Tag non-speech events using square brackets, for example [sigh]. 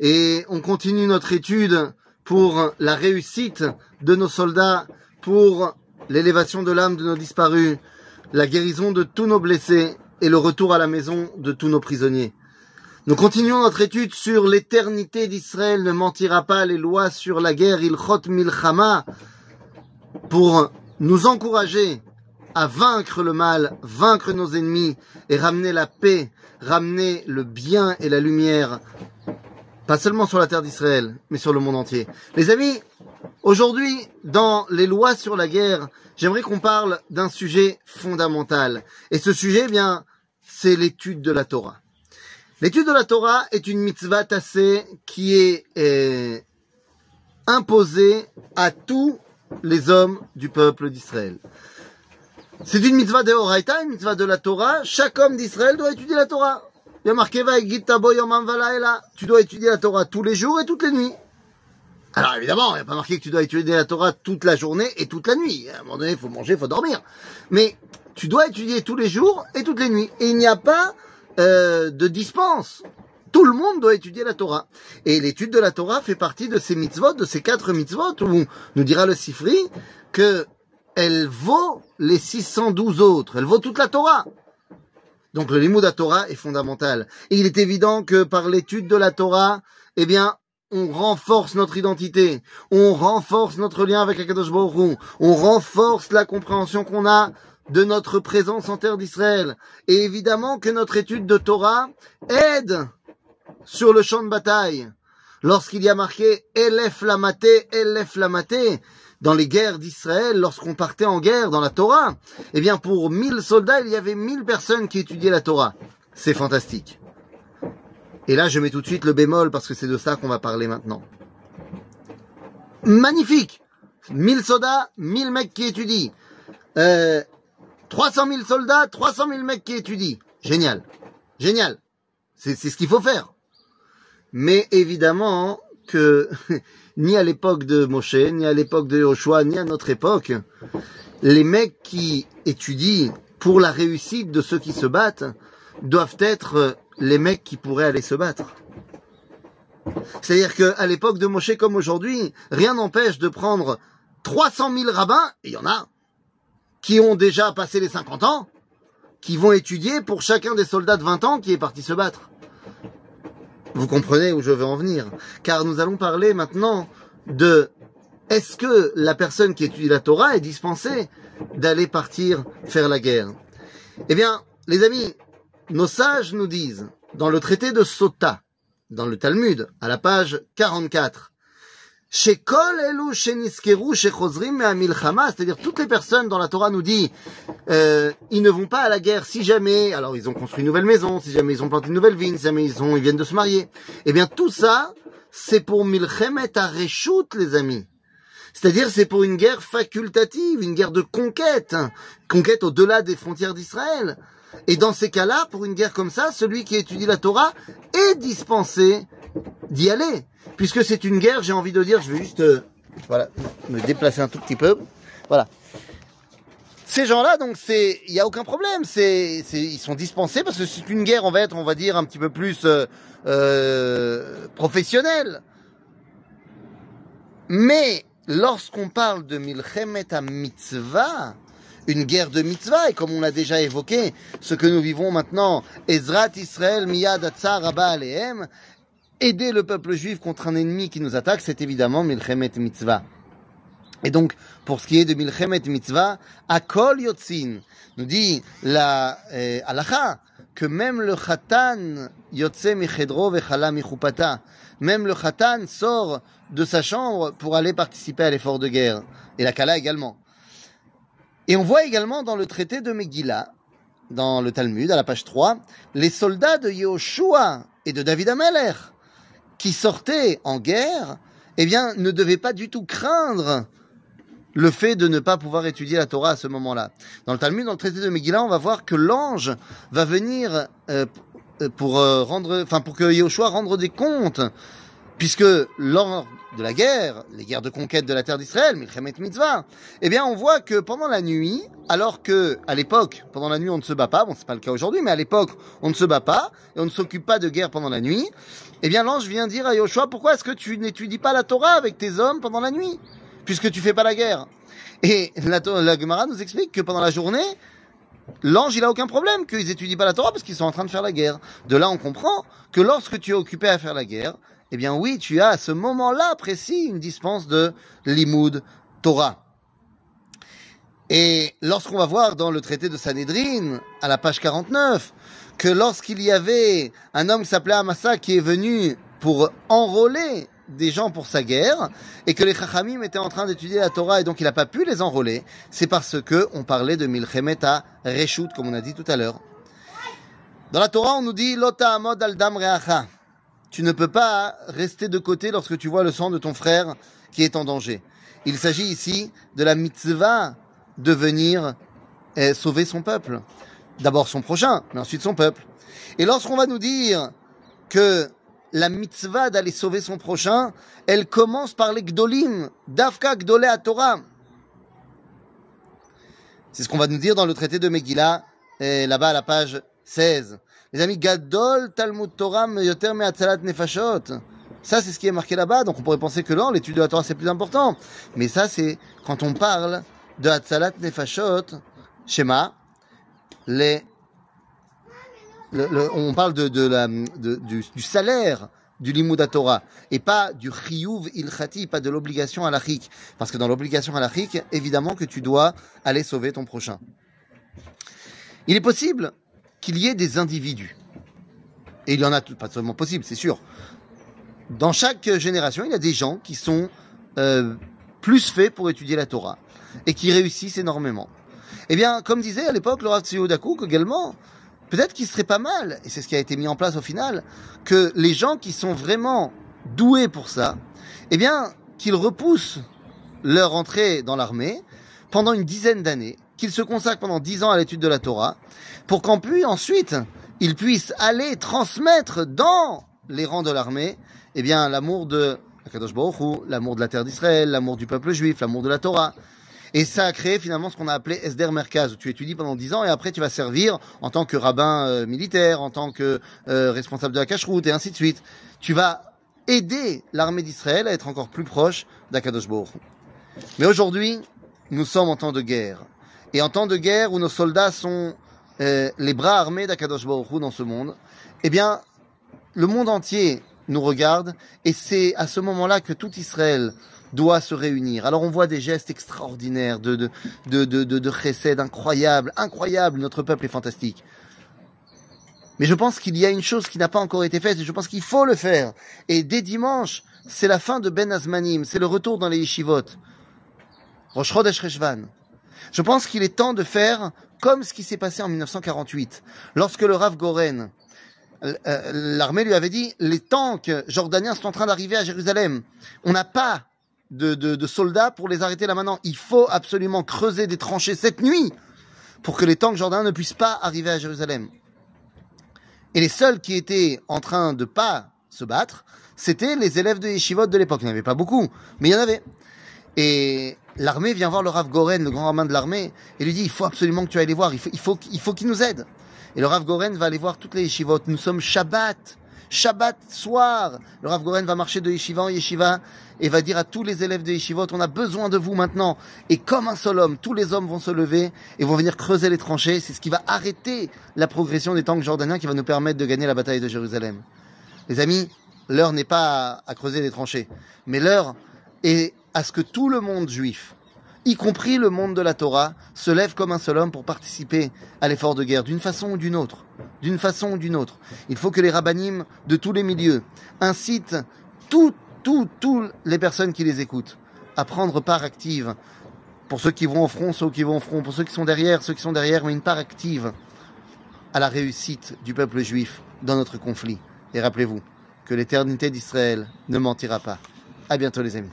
et on continue notre étude pour la réussite de nos soldats, pour l'élévation de l'âme de nos disparus, la guérison de tous nos blessés et le retour à la maison de tous nos prisonniers. Nous continuons notre étude sur l'éternité d'Israël, ne mentira pas les lois sur la guerre, ilchot milchama, pour nous encourager à vaincre le mal, vaincre nos ennemis et ramener la paix, ramener le bien et la lumière, pas seulement sur la terre d'Israël, mais sur le monde entier. Les amis, aujourd'hui, dans les lois sur la guerre, j'aimerais qu'on parle d'un sujet fondamental. Et ce sujet, eh bien, c'est l'étude de la Torah. L'étude de la Torah est une mitzvah tassée qui est euh, imposée à tous les hommes du peuple d'Israël. C'est une mitzvah de Horaïta, une mitzvah de la Torah. Chaque homme d'Israël doit étudier la Torah. Il y a marqué Tu dois étudier la Torah tous les jours et toutes les nuits. Alors évidemment, il n'y a pas marqué que tu dois étudier la Torah toute la journée et toute la nuit. À un moment donné, il faut manger, il faut dormir. Mais tu dois étudier tous les jours et toutes les nuits. Et il n'y a pas euh, de dispense. Tout le monde doit étudier la Torah. Et l'étude de la Torah fait partie de ces mitzvot, de ces quatre mitzvot, où nous dira le Sifri que elle vaut les 612 autres. Elle vaut toute la Torah. Donc le limud à Torah est fondamental. Et il est évident que par l'étude de la Torah, eh bien, on renforce notre identité, on renforce notre lien avec Akadosh Baruch on renforce la compréhension qu'on a de notre présence en terre d'Israël. Et évidemment que notre étude de Torah aide sur le champ de bataille. Lorsqu'il y a marqué Elef Lamaté, Elef Lamaté, dans les guerres d'Israël, lorsqu'on partait en guerre dans la Torah, eh bien pour mille soldats, il y avait mille personnes qui étudiaient la Torah. C'est fantastique. Et là, je mets tout de suite le bémol parce que c'est de ça qu'on va parler maintenant. Magnifique 1000 soldats, 1000 mecs qui étudient. Euh, 300 000 soldats, 300 000 mecs qui étudient. Génial. Génial. C'est ce qu'il faut faire. Mais évidemment que [laughs] ni à l'époque de Moshe, ni à l'époque de Joshua, ni à notre époque, les mecs qui étudient pour la réussite de ceux qui se battent doivent être les mecs qui pourraient aller se battre. C'est-à-dire qu'à l'époque de Moshe comme aujourd'hui, rien n'empêche de prendre 300 000 rabbins, et il y en a, qui ont déjà passé les 50 ans, qui vont étudier pour chacun des soldats de 20 ans qui est parti se battre. Vous comprenez où je veux en venir. Car nous allons parler maintenant de est-ce que la personne qui étudie la Torah est dispensée d'aller partir faire la guerre. Eh bien, les amis, nos sages nous disent, dans le traité de Sota, dans le Talmud, à la page 44, c'est-à-dire toutes les personnes dans la Torah nous dit, euh, ils ne vont pas à la guerre si jamais, alors ils ont construit une nouvelle maison, si jamais ils ont planté une nouvelle vigne, si jamais ils, ont, ils viennent de se marier. Eh bien tout ça, c'est pour Milchemet Areshut, les amis. C'est-à-dire c'est pour une guerre facultative, une guerre de conquête, conquête au-delà des frontières d'Israël. Et dans ces cas-là, pour une guerre comme ça, celui qui étudie la Torah est dispensé d'y aller. Puisque c'est une guerre, j'ai envie de dire, je vais juste euh, voilà, me déplacer un tout petit peu. Voilà. Ces gens-là, donc il n'y a aucun problème. Ils sont dispensés parce que c'est une guerre, on va être, on va dire, un petit peu plus euh, euh, professionnelle. Mais lorsqu'on parle de Milchemet mitzvah, une guerre de mitzvah, et comme on l'a déjà évoqué, ce que nous vivons maintenant, Ezrat Israël miyad atzar rabba alehem, aider le peuple juif contre un ennemi qui nous attaque, c'est évidemment Milchemet Mitzvah. Et donc, pour ce qui est de Milchemet Mitzvah, Akol Yotzin, nous dit la euh, que même le Khatan Yotze Michedro Vechala Michupata, même le Khatan sort de sa chambre pour aller participer à l'effort de guerre. Et la Kala également. Et on voit également dans le traité de Megillah, dans le Talmud, à la page 3, les soldats de Yoshua et de David Ameler qui sortaient en guerre, eh bien, ne devaient pas du tout craindre le fait de ne pas pouvoir étudier la Torah à ce moment-là. Dans le Talmud, dans le traité de Megillah, on va voir que l'ange va venir euh, pour euh, rendre, enfin pour que Yahushua rende des comptes, puisque lors de la guerre, les guerres de conquête de la terre d'Israël, Milchemet Mitzvah, eh bien, on voit que pendant la nuit, alors que, à l'époque, pendant la nuit, on ne se bat pas, bon, c'est pas le cas aujourd'hui, mais à l'époque, on ne se bat pas, et on ne s'occupe pas de guerre pendant la nuit, eh bien, l'ange vient dire à Yoshua, pourquoi est-ce que tu n'étudies pas la Torah avec tes hommes pendant la nuit, puisque tu fais pas la guerre? Et la, la Gemara nous explique que pendant la journée, l'ange, il a aucun problème qu'ils étudient pas la Torah parce qu'ils sont en train de faire la guerre. De là, on comprend que lorsque tu es occupé à faire la guerre, eh bien oui, tu as à ce moment-là précis une dispense de limoud Torah. Et lorsqu'on va voir dans le traité de Sanhedrin, à la page 49, que lorsqu'il y avait un homme qui s'appelait Amasa qui est venu pour enrôler des gens pour sa guerre et que les Chachamim étaient en train d'étudier la Torah et donc il n'a pas pu les enrôler, c'est parce que on parlait de Milchemet à Reshut, comme on a dit tout à l'heure. Dans la Torah, on nous dit Lota amod al dam reacha. Tu ne peux pas rester de côté lorsque tu vois le sang de ton frère qui est en danger. Il s'agit ici de la mitzvah de venir eh, sauver son peuple. D'abord son prochain, mais ensuite son peuple. Et lorsqu'on va nous dire que la mitzvah d'aller sauver son prochain, elle commence par les gdolim, dafka gdolé à Torah. C'est ce qu'on va nous dire dans le traité de Megillah, là-bas à la page 16. Les amis, gadol talmud Torah yoter me'atzalat nefashot. Ça, c'est ce qui est marqué là-bas. Donc, on pourrait penser que non, l'étude de la Torah, c'est plus important. Mais ça, c'est quand on parle de Hatzalat Nefashot, Shema, les on parle de, de la, du, salaire du limud Torah et pas du chiyuv ilchati, pas de l'obligation à l'achik. Parce que dans l'obligation à l'achik, évidemment que tu dois aller sauver ton prochain. Il est possible qu'il y ait des individus. Et il y en a pas seulement possible, c'est sûr. Dans chaque génération, il y a des gens qui sont euh, plus faits pour étudier la Torah et qui réussissent énormément. Eh bien, comme disait à l'époque le Rav également, peut-être qu'il serait pas mal, et c'est ce qui a été mis en place au final, que les gens qui sont vraiment doués pour ça, eh bien, qu'ils repoussent leur entrée dans l'armée pendant une dizaine d'années, qu'ils se consacrent pendant dix ans à l'étude de la Torah, pour qu'en plus ensuite ils puissent aller transmettre dans les rangs de l'armée, eh bien, l'amour de l'amour de la terre d'Israël, l'amour du peuple juif, l'amour de la Torah. Et ça a créé finalement ce qu'on a appelé Esder Merkaz, où tu étudies pendant 10 ans et après tu vas servir en tant que rabbin euh, militaire, en tant que euh, responsable de la cache-route et ainsi de suite. Tu vas aider l'armée d'Israël à être encore plus proche d'Akadosh Baruch. Mais aujourd'hui, nous sommes en temps de guerre. Et en temps de guerre où nos soldats sont euh, les bras armés d'Akadosh Baruch dans ce monde, eh bien, le monde entier nous regarde et c'est à ce moment-là que tout Israël doit se réunir. Alors on voit des gestes extraordinaires de de de de de, de incroyables, incroyables. Notre peuple est fantastique. Mais je pense qu'il y a une chose qui n'a pas encore été faite et je pense qu'il faut le faire. Et dès dimanche, c'est la fin de Ben Azmanim, c'est le retour dans les yeshivot. Rosh Chodesh Je pense qu'il est temps de faire comme ce qui s'est passé en 1948, lorsque le Rav Goren, euh, l'armée lui avait dit, les tanks jordaniens sont en train d'arriver à Jérusalem. On n'a pas de, soldats pour les arrêter là maintenant. Il faut absolument creuser des tranchées cette nuit pour que les tanks jordaniens ne puissent pas arriver à Jérusalem. Et les seuls qui étaient en train de pas se battre, c'était les élèves de Yeshivot de l'époque. Il n'y en avait pas beaucoup, mais il y en avait. Et l'armée vient voir le Rav Goren, le grand rabbin de l'armée, et lui dit, il faut absolument que tu ailles les voir, il faut, il faut, il faut qu'il nous aide. Et le Rav Goren va aller voir toutes les Yeshivot. Nous sommes Shabbat. Shabbat soir, le Rav Goren va marcher de yeshiva en yeshiva et va dire à tous les élèves de yeshivot, on a besoin de vous maintenant. Et comme un seul homme, tous les hommes vont se lever et vont venir creuser les tranchées. C'est ce qui va arrêter la progression des tanks jordaniens qui va nous permettre de gagner la bataille de Jérusalem. Les amis, l'heure n'est pas à creuser les tranchées, mais l'heure est à ce que tout le monde juif, y compris le monde de la Torah, se lève comme un seul homme pour participer à l'effort de guerre, d'une façon ou d'une autre. D'une façon ou d'une autre. Il faut que les rabbinim de tous les milieux incitent toutes, toutes, toutes les personnes qui les écoutent à prendre part active. Pour ceux qui vont au front, ceux qui vont au front, pour ceux qui sont derrière, ceux qui sont derrière, mais une part active à la réussite du peuple juif dans notre conflit. Et rappelez-vous que l'éternité d'Israël ne mentira pas. À bientôt les amis.